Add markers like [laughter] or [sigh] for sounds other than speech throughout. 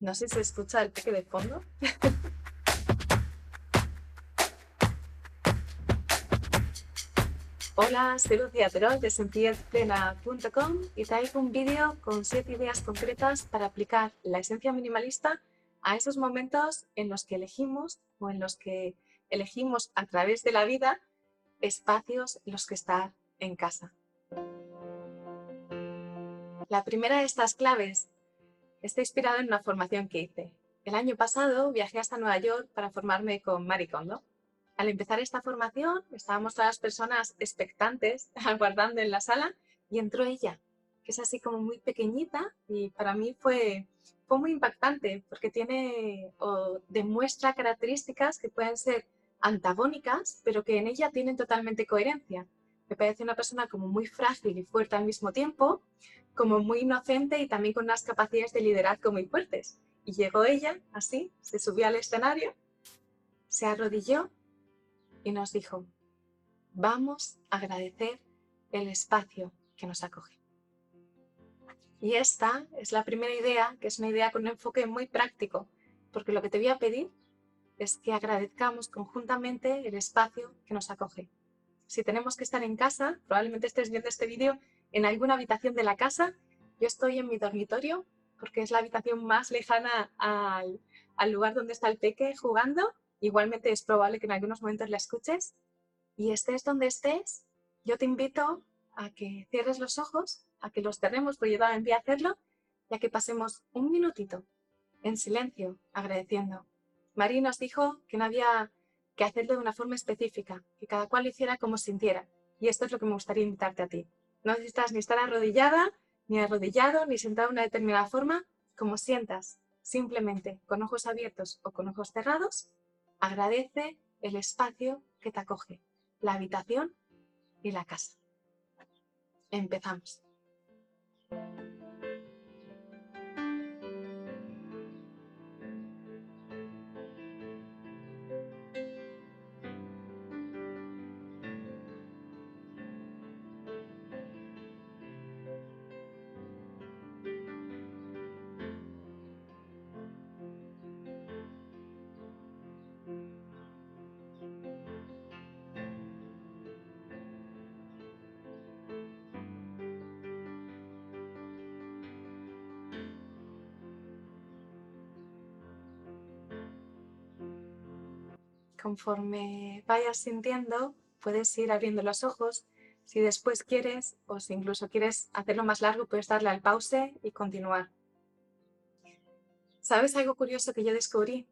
No sé si se escucha el peque de fondo. [laughs] Hola, soy Lucía Terol de sentirplena.com y traigo un vídeo con siete ideas concretas para aplicar la esencia minimalista a esos momentos en los que elegimos o en los que elegimos a través de la vida espacios en los que estar en casa. La primera de estas claves está inspirada en una formación que hice. El año pasado viajé hasta Nueva York para formarme con Marie Kondo. Al empezar esta formación, estábamos todas las personas expectantes, [laughs] aguardando en la sala, y entró ella, que es así como muy pequeñita y para mí fue, fue muy impactante porque tiene o demuestra características que pueden ser antagónicas, pero que en ella tienen totalmente coherencia. Me parece una persona como muy frágil y fuerte al mismo tiempo, como muy inocente y también con unas capacidades de liderazgo muy fuertes. Y llegó ella, así, se subió al escenario, se arrodilló y nos dijo, vamos a agradecer el espacio que nos acoge. Y esta es la primera idea, que es una idea con un enfoque muy práctico, porque lo que te voy a pedir es que agradezcamos conjuntamente el espacio que nos acoge. Si tenemos que estar en casa, probablemente estés viendo este vídeo en alguna habitación de la casa. Yo estoy en mi dormitorio porque es la habitación más lejana al, lugar donde está el peque jugando. Igualmente es probable que en algunos momentos la escuches. Y estés donde estés, yo te invito a que cierres los ojos, a que los cerremos, porque yo también voy a hacerlo, y a que pasemos un minutito en silencio, agradeciendo. María nos dijo que no había que hacerlo de una forma específica, que cada cual lo hiciera como sintiera. Y esto es lo que me gustaría invitarte a ti. No necesitas ni estar arrodillada, ni arrodillado, ni sentado de una determinada forma, como sientas, simplemente con ojos abiertos o con ojos cerrados, agradece el espacio que te acoge, la habitación y la casa. Empezamos. Conforme vayas sintiendo, puedes ir abriendo los ojos. Si después quieres, o si incluso quieres hacerlo más largo, puedes darle al pause y continuar. ¿Sabes algo curioso que yo descubrí?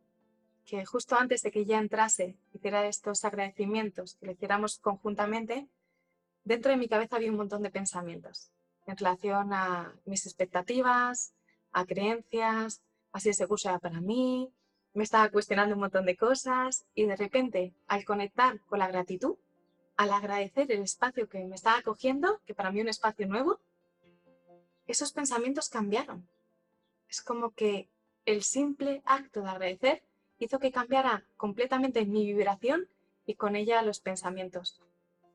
Que justo antes de que ya entrase, hiciera estos agradecimientos, que le hiciéramos conjuntamente, dentro de mi cabeza había un montón de pensamientos en relación a mis expectativas, a creencias, así ese curso era para mí, me estaba cuestionando un montón de cosas y de repente al conectar con la gratitud, al agradecer el espacio que me estaba acogiendo, que para mí es un espacio nuevo, esos pensamientos cambiaron. Es como que el simple acto de agradecer hizo que cambiara completamente mi vibración y con ella los pensamientos.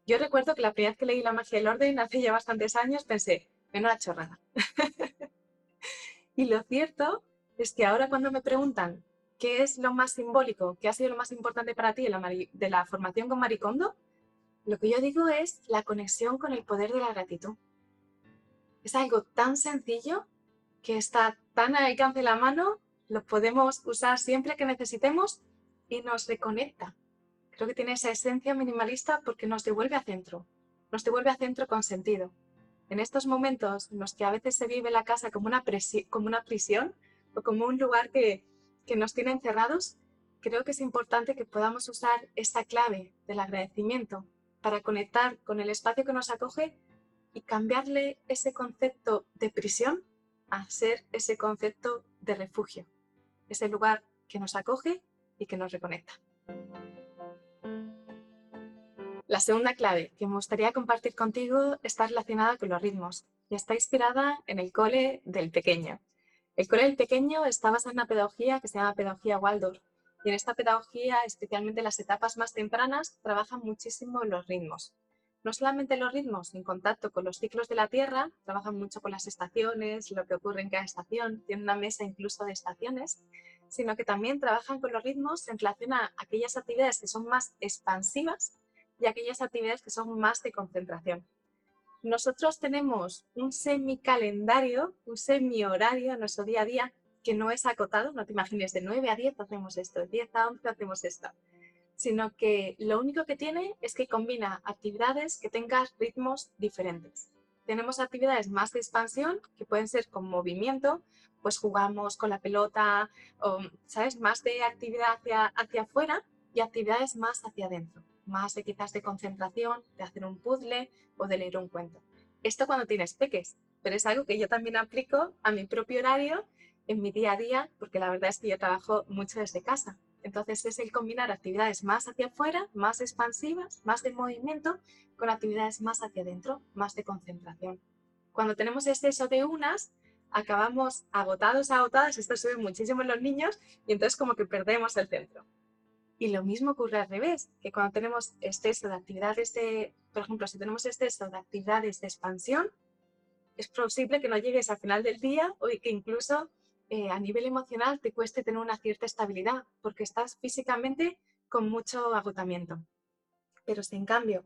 Yo recuerdo que la primera vez que leí La magia del orden [laughs] hace ya bastantes años pensé, una chorrada. [laughs] y lo cierto es que ahora cuando me preguntan ¿qué es lo más simbólico? ¿Qué ha sido lo más importante para ti de la, formación con Maricondo? Lo que yo digo es la conexión con el poder de la gratitud. Es algo tan sencillo que está tan al alcance de la mano, lo podemos usar siempre que necesitemos y nos reconecta. Creo que tiene esa esencia minimalista porque nos devuelve a centro, nos devuelve a centro con sentido. En estos momentos en los que a veces se vive la casa como una, como una prisión o como un lugar que, que nos tienen cerrados, creo que es importante que podamos usar esta clave del agradecimiento para conectar con el espacio que nos acoge y cambiarle ese concepto de prisión a ser ese concepto de refugio, ese lugar que nos acoge y que nos reconecta. La segunda clave que me gustaría compartir contigo está relacionada con los ritmos y está inspirada en el cole del pequeño. El cole del pequeño está basado en una pedagogía que se llama pedagogía Waldorf. Y en esta pedagogía, especialmente en las etapas más tempranas, trabajan muchísimo los ritmos. no solamente los ritmos en contacto con los ciclos de la Tierra, trabajan mucho con las estaciones, lo que ocurre en cada estación, tienen una mesa incluso de estaciones, sino que también trabajan con los ritmos en relación a aquellas actividades que son más expansivas y aquellas actividades que son más de concentración. Nosotros tenemos un semi-calendario, un semi-horario en nuestro día a día que no es acotado, no te imagines de 9 a 10 hacemos esto, de 10 a 11 hacemos esto, sino que lo único que tiene es que combina actividades que tengan ritmos diferentes. Tenemos actividades más de expansión, que pueden ser con movimiento, pues jugamos con la pelota, o, ¿sabes? Más de actividad hacia, hacia afuera y actividades más hacia adentro, más de quizás de concentración, de hacer un puzzle o de leer un cuento. Esto cuando tienes peques, pero es algo que yo también aplico a mi propio horario en mi día a día, porque la verdad es que yo trabajo mucho desde casa. Entonces es el combinar actividades más hacia afuera, más expansivas, más de movimiento, con actividades más hacia adentro, más de concentración. Cuando tenemos exceso de unas, acabamos agotados, agotadas, esto sube muchísimo en los niños y entonces como que perdemos el centro. Y lo mismo ocurre al revés, que cuando tenemos exceso de actividades de, por ejemplo, si tenemos exceso de actividades de expansión, es posible que no llegues al final del día o que incluso eh, a nivel emocional te cueste tener una cierta estabilidad porque estás físicamente con mucho agotamiento. Pero si en cambio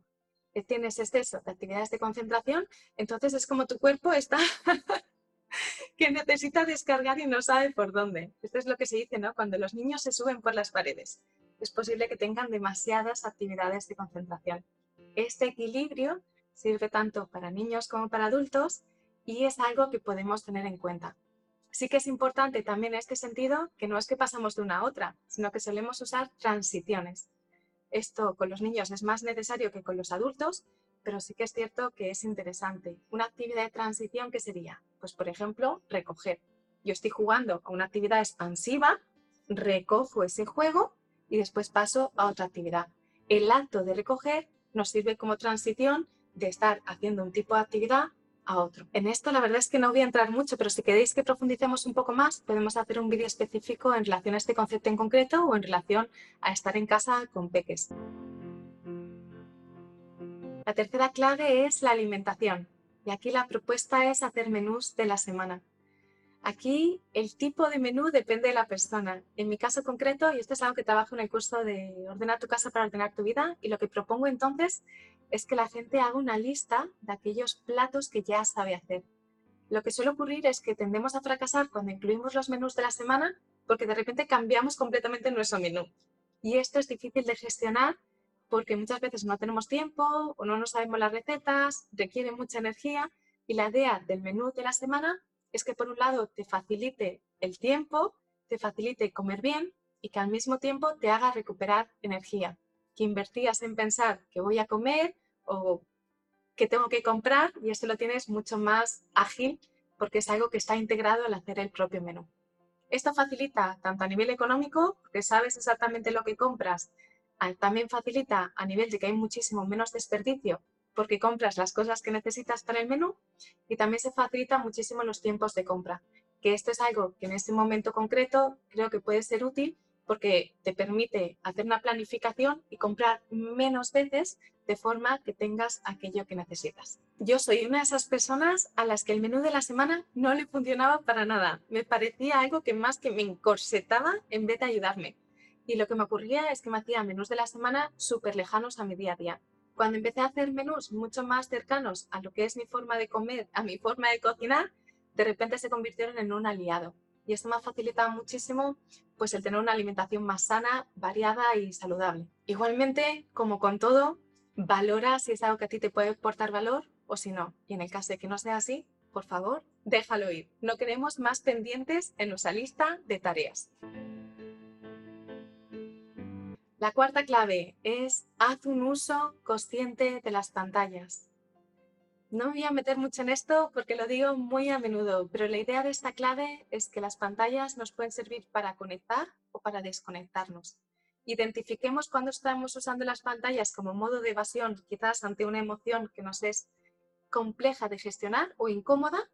eh, tienes exceso de actividades de concentración, entonces es como tu cuerpo está [laughs] que necesita descargar y no sabe por dónde. Esto es lo que se dice, ¿no? Cuando los niños se suben por las paredes. Es posible que tengan demasiadas actividades de concentración. Este equilibrio sirve tanto para niños como para adultos y es algo que podemos tener en cuenta. Sí que es importante también en este sentido que no es que pasamos de una a otra, sino que solemos usar transiciones. Esto con los niños es más necesario que con los adultos, pero sí que es cierto que es interesante. Una actividad de transición, ¿qué sería? Pues, por ejemplo, recoger. Yo estoy jugando a una actividad expansiva, recojo ese juego y después paso a otra actividad. El acto de recoger nos sirve como transición de estar haciendo un tipo de actividad a otro. En esto la verdad es que no voy a entrar mucho, pero si queréis que profundicemos un poco más, podemos hacer un vídeo específico en relación a este concepto en concreto o en relación a estar en casa con peques. La tercera clave es la alimentación. Y aquí la propuesta es hacer menús de la semana. Aquí el tipo de menú depende de la persona. En mi caso concreto, y esto es algo que trabajo en el curso de Ordena tu casa para ordenar tu vida, y lo que propongo entonces es que la gente haga una lista de aquellos platos que ya sabe hacer. Lo que suele ocurrir es que tendemos a fracasar cuando incluimos los menús de la semana porque de repente cambiamos completamente nuestro menú. Y esto es difícil de gestionar porque muchas veces no tenemos tiempo o no nos sabemos las recetas, requiere mucha energía y la idea del menú de la semana es que por un lado te facilite el tiempo, te facilite comer bien y que al mismo tiempo te haga recuperar energía que invertías en pensar que voy a comer o que tengo que comprar y esto lo tienes mucho más ágil porque es algo que está integrado al hacer el propio menú. Esto facilita tanto a nivel económico, porque sabes exactamente lo que compras, también facilita a nivel de que hay muchísimo menos desperdicio porque compras las cosas que necesitas para el menú y también se facilita muchísimo los tiempos de compra, que esto es algo que en este momento concreto creo que puede ser útil porque te permite hacer una planificación y comprar menos veces de forma que tengas aquello que necesitas. Yo soy una de esas personas a las que el menú de la semana no le funcionaba para nada. Me parecía algo que más que me encorsetaba en vez de ayudarme. Y lo que me ocurría es que me hacía menús de la semana súper lejanos a mi día a día. Cuando empecé a hacer menús mucho más cercanos a lo que es mi forma de comer, a mi forma de cocinar, de repente se convirtieron en un aliado y esto me ha facilitado muchísimo pues el tener una alimentación más sana, variada y saludable. Igualmente, como con todo, valora si es algo que a ti te puede aportar valor o si no. Y en el caso de que no sea así, por favor, déjalo ir. No queremos más pendientes en nuestra lista de tareas. La cuarta clave es haz un uso consciente de las pantallas. No voy a meter mucho en esto porque lo digo muy a menudo, pero la idea de esta clave es que las pantallas nos pueden servir para conectar o para desconectarnos. Identifiquemos cuando estamos usando las pantallas como modo de evasión, quizás ante una emoción que nos es compleja de gestionar o incómoda,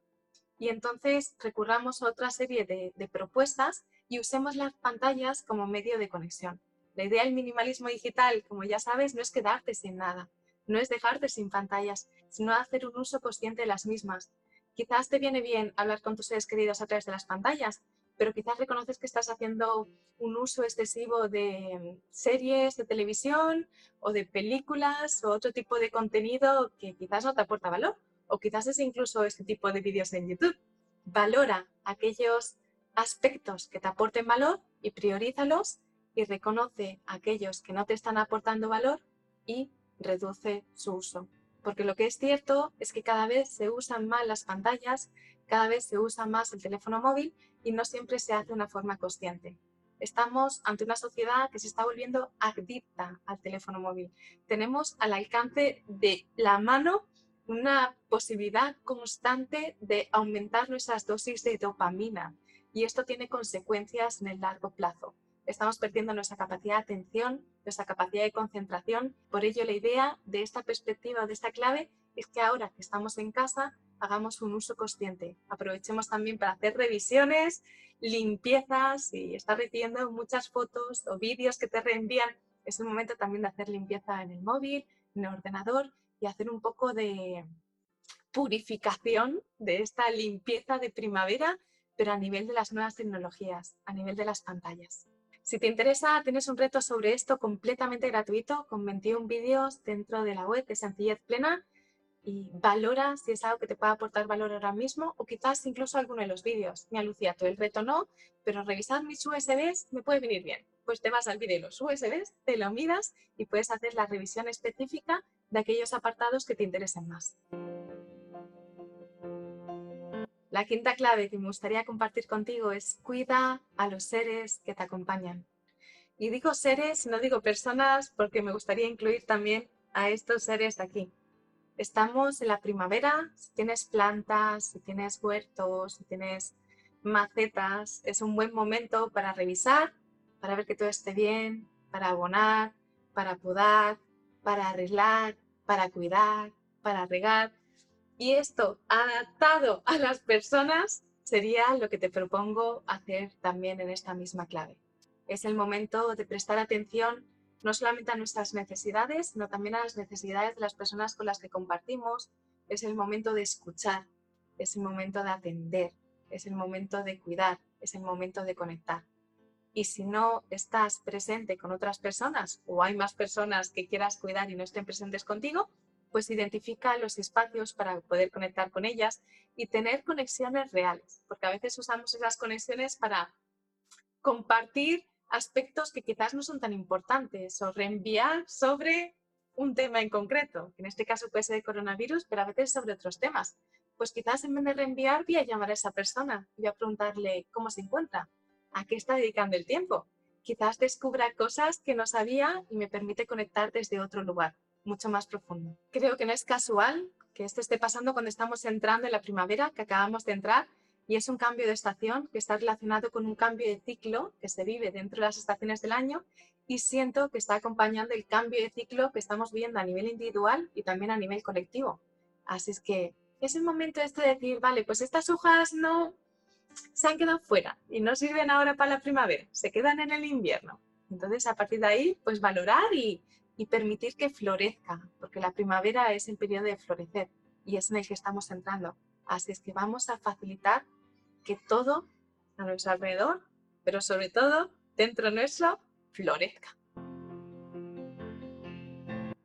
y entonces recurramos a otra serie de, de propuestas y usemos las pantallas como medio de conexión. La idea del minimalismo digital, como ya sabes, no es quedarte sin nada, no es dejarte sin pantallas, sino hacer un uso consciente de las mismas. Quizás te viene bien hablar con tus seres queridos a través de las pantallas, pero quizás reconoces que estás haciendo un uso excesivo de series de televisión o de películas o otro tipo de contenido que quizás no te aporta valor o quizás es incluso este tipo de vídeos en YouTube. Valora aquellos aspectos que te aporten valor y priorízalos y reconoce aquellos que no te están aportando valor y reduce su uso. Porque lo que es cierto es que cada vez se usan más las pantallas, cada vez se usa más el teléfono móvil y no siempre se hace de una forma consciente. Estamos ante una sociedad que se está volviendo adicta al teléfono móvil. Tenemos al alcance de la mano una posibilidad constante de aumentar nuestras dosis de dopamina y esto tiene consecuencias en el largo plazo. Estamos perdiendo nuestra capacidad de atención, nuestra capacidad de concentración. Por ello, la idea de esta perspectiva, de esta clave, es que ahora que estamos en casa, hagamos un uso consciente. Aprovechemos también para hacer revisiones, limpiezas y estar recibiendo muchas fotos o vídeos que te reenvían. Es el momento también de hacer limpieza en el móvil, en el ordenador y hacer un poco de purificación de esta limpieza de primavera, pero a nivel de las nuevas tecnologías, a nivel de las pantallas. Si te interesa, tienes un reto sobre esto completamente gratuito con 21 vídeos dentro de la web de Sencillez Plena y valora si es algo que te pueda aportar valor ahora mismo o quizás incluso alguno de los vídeos. Me Lucía, el reto no, pero revisar mis USBs me puede venir bien. Pues te vas al vídeo de los USBs, te lo miras y puedes hacer la revisión específica de aquellos apartados que te interesen más. La quinta clave que me gustaría compartir contigo es cuida a los seres que te acompañan. Y digo seres, no digo personas, porque me gustaría incluir también a estos seres de aquí. Estamos en la primavera, si tienes plantas, si tienes huertos, si tienes macetas, es un buen momento para revisar, para ver que todo esté bien, para abonar, para podar, para arreglar, para cuidar, para regar. Y esto adaptado a las personas sería lo que te propongo hacer también en esta misma clave. Es el momento de prestar atención no solamente a nuestras necesidades, sino también a las necesidades de las personas con las que compartimos. Es el momento de escuchar, es el momento de atender, es el momento de cuidar, es el momento de conectar. Y si no estás presente con otras personas o hay más personas que quieras cuidar y no estén presentes contigo, pues identifica los espacios para poder conectar con ellas y tener conexiones reales, porque a veces usamos esas conexiones para compartir aspectos que quizás no son tan importantes o reenviar sobre un tema en concreto, en este caso puede ser el coronavirus, pero a veces sobre otros temas. Pues quizás en vez de reenviar voy a llamar a esa persona y voy a preguntarle cómo se encuentra, a qué está dedicando el tiempo. Quizás descubra cosas que no sabía y me permite conectar desde otro lugar, mucho más profundo. Creo que no es casual que esto esté pasando cuando estamos entrando en la primavera, que acabamos de entrar, y es un cambio de estación que está relacionado con un cambio de ciclo que se vive dentro de las estaciones del año y siento que está acompañando el cambio de ciclo que estamos viendo a nivel individual y también a nivel colectivo. Así es que es el momento este de decir, vale, pues estas hojas no se han quedado fuera y no sirven ahora para la primavera, se quedan en el invierno. Entonces, a partir de ahí, pues valorar y, y permitir que florezca, porque la primavera es el periodo de florecer y es en el que estamos entrando. Así es que vamos a facilitar que todo a nuestro alrededor, pero sobre todo dentro nuestro, florezca.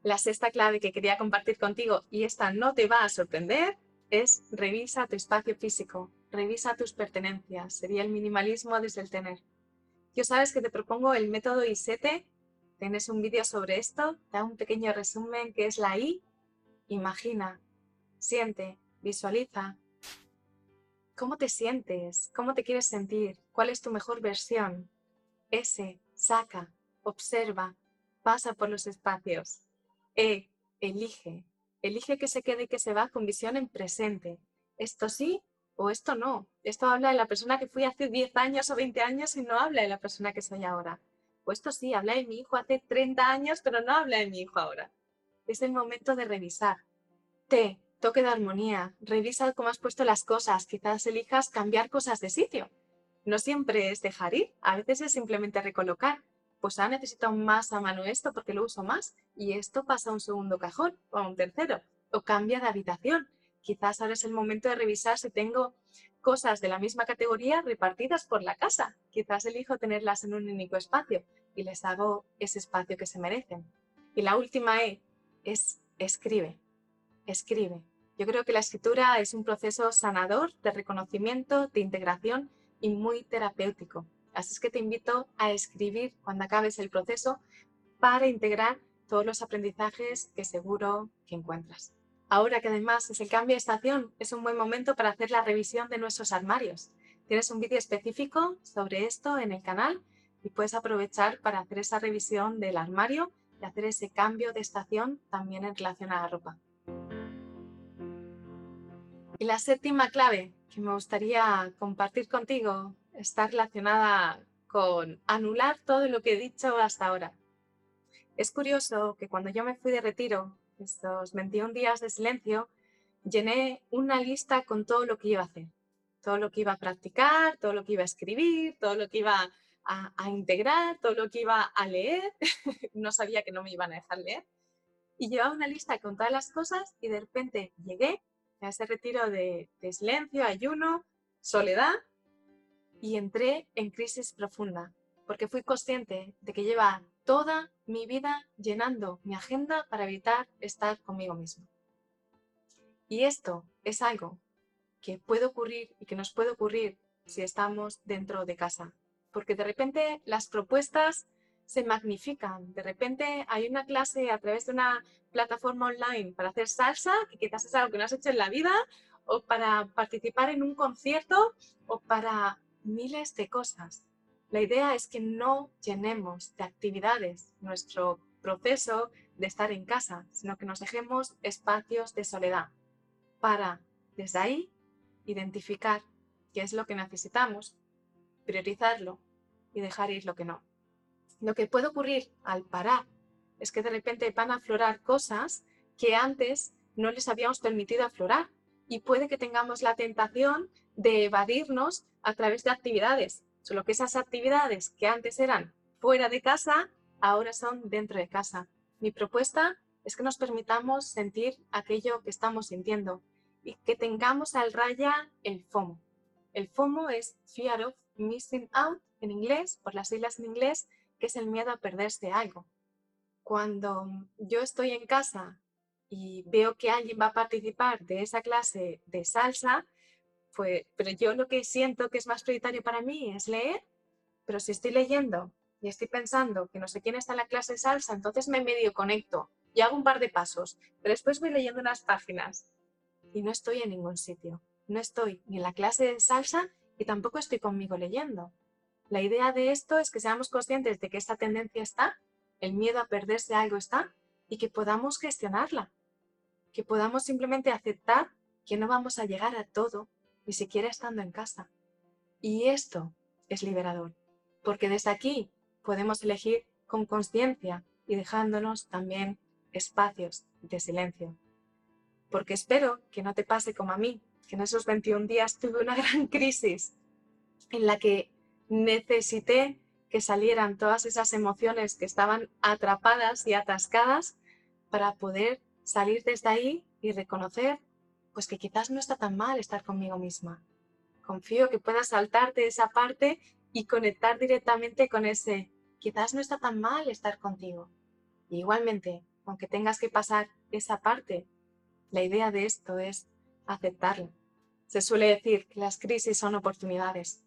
La sexta clave que quería compartir contigo, y esta no te va a sorprender, es revisa tu espacio físico, revisa tus pertenencias. Sería el minimalismo desde el tener. Yo sabes que te propongo el método I7. Tienes un vídeo sobre esto. Da un pequeño resumen que es la I. Imagina, siente, visualiza, ¿Cómo te sientes? ¿Cómo te quieres sentir? ¿Cuál es tu mejor versión? S, saca, observa, pasa por los espacios. E, elige. Elige que se quede y que se va con visión en presente. Esto sí o esto no. Esto habla de la persona que fui hace 10 años o 20 años y no habla de la persona que soy ahora. O esto sí, habla de mi hijo hace 30 años, pero no habla de mi hijo ahora. Es el momento de revisar. T, toque de armonía, revisa cómo has puesto las cosas, quizás elijas cambiar cosas de sitio. No siempre es dejar ir, a veces es simplemente recolocar. pues ahora necesito más a mano esto porque lo uso más y esto pasa a un segundo cajón o a un tercero o cambia de habitación. Quizás ahora es el momento de revisar si tengo cosas de la misma categoría repartidas por la casa. Quizás elijo tenerlas en un único espacio y les hago ese espacio que se merecen. Y la última E es escribe, escribe. Yo creo que la escritura es un proceso sanador de reconocimiento, de integración y muy terapéutico. Así es que te invito a escribir cuando acabes el proceso para integrar todos los aprendizajes que seguro que encuentras. Ahora que además es el cambio de estación, es un buen momento para hacer la revisión de nuestros armarios. Tienes un vídeo específico sobre esto en el canal y puedes aprovechar para hacer esa revisión del armario y hacer ese cambio de estación también en relación a la ropa. Y la séptima clave que me gustaría compartir contigo está relacionada con anular todo lo que he dicho hasta ahora. Es curioso que cuando yo me fui de retiro, estos 21 días de silencio, llené una lista con todo lo que iba a hacer, todo lo que iba a practicar, todo lo que iba a escribir, todo lo que iba a, a integrar, todo lo que iba a leer. [laughs] no sabía que no me iban a dejar leer. Y llevaba una lista con todas las cosas y de repente llegué a ese retiro de, silencio, ayuno, soledad, y entré en crisis profunda, porque fui consciente de que lleva toda mi vida llenando mi agenda para evitar estar conmigo mismo. Y esto es algo que puede ocurrir y que nos puede ocurrir si estamos dentro de casa, porque de repente las propuestas se magnifican. De repente hay una clase a través de una plataforma online para hacer salsa, que quizás es algo que no has hecho en la vida, o para participar en un concierto, o para miles de cosas. La idea es que no llenemos de actividades nuestro proceso de estar en casa, sino que nos dejemos espacios de soledad para, desde ahí, identificar qué es lo que necesitamos, priorizarlo y dejar ir lo que no. Lo que puede ocurrir al parar es que de repente van a aflorar cosas que antes no les habíamos permitido aflorar y puede que tengamos la tentación de evadirnos a través de actividades, solo que esas actividades que antes eran fuera de casa, ahora son dentro de casa. Mi propuesta es que nos permitamos sentir aquello que estamos sintiendo y que tengamos al raya el FOMO. El FOMO es Fear of Missing Out en inglés, por las siglas en inglés, que es el miedo a perderse algo. Cuando yo estoy en casa y veo que alguien va a participar de esa clase de salsa, pues, pero yo lo que siento que es más prioritario para mí es leer, pero si estoy leyendo y estoy pensando que no sé quién está en la clase de salsa, entonces me medio conecto y hago un par de pasos, pero después voy leyendo unas páginas y no estoy en ningún sitio. No estoy ni en la clase de salsa y tampoco estoy conmigo leyendo. La idea de esto es que seamos conscientes de que esta tendencia está, el miedo a perderse algo está, y que podamos gestionarla, que podamos simplemente aceptar que no vamos a llegar a todo, ni siquiera estando en casa. Y esto es liberador, porque desde aquí podemos elegir con conciencia y dejándonos también espacios de silencio. Porque espero que no te pase como a mí, que en esos 21 días tuve una [laughs] gran crisis en la que necesité que salieran todas esas emociones que estaban atrapadas y atascadas para poder salir desde ahí y reconocer pues que quizás no está tan mal estar conmigo misma. Confío que puedas saltarte esa parte y conectar directamente con ese quizás no está tan mal estar contigo. igualmente, aunque tengas que pasar esa parte, la idea de esto es aceptarlo. Se suele decir que las crisis son oportunidades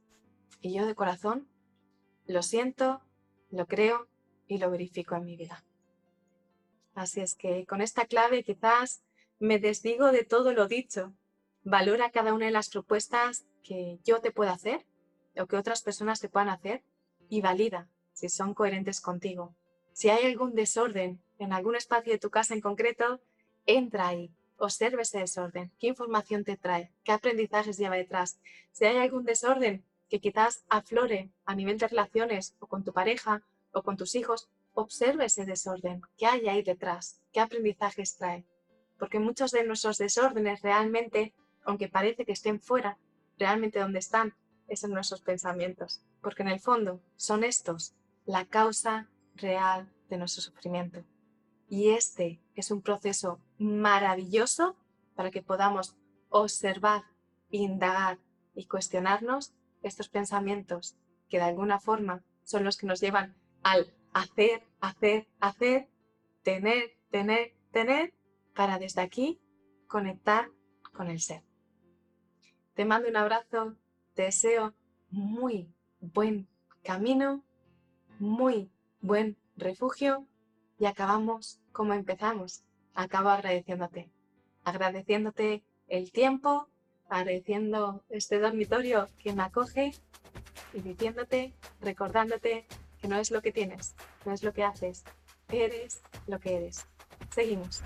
y yo de corazón lo siento, lo creo y lo verifico en mi vida. Así es que con esta clave quizás me desdigo de todo lo dicho. Valora cada una de las propuestas que yo te pueda hacer o que otras personas te puedan hacer y valida si son coherentes contigo. Si hay algún desorden en algún espacio de tu casa en concreto, entra ahí, observa ese desorden, qué información te trae, qué aprendizajes lleva detrás. Si hay algún desorden, que quizás aflore a nivel de relaciones o con tu pareja o con tus hijos, observe ese desorden, qué hay ahí detrás, qué aprendizajes trae. Porque muchos de nuestros desórdenes realmente, aunque parece que estén fuera, realmente donde están es en nuestros pensamientos. Porque en el fondo son estos la causa real de nuestro sufrimiento. Y este es un proceso maravilloso para que podamos observar, indagar y cuestionarnos estos pensamientos que de alguna forma son los que nos llevan al hacer, hacer, hacer, tener, tener, tener, para desde aquí conectar con el ser. Te mando un abrazo, te deseo muy buen camino, muy buen refugio y acabamos como empezamos. Acabo agradeciéndote, agradeciéndote el tiempo, agradeciendo este dormitorio que me acoge y diciéndote, recordándote que no es lo que tienes, no es lo que haces, eres lo que eres. Seguimos.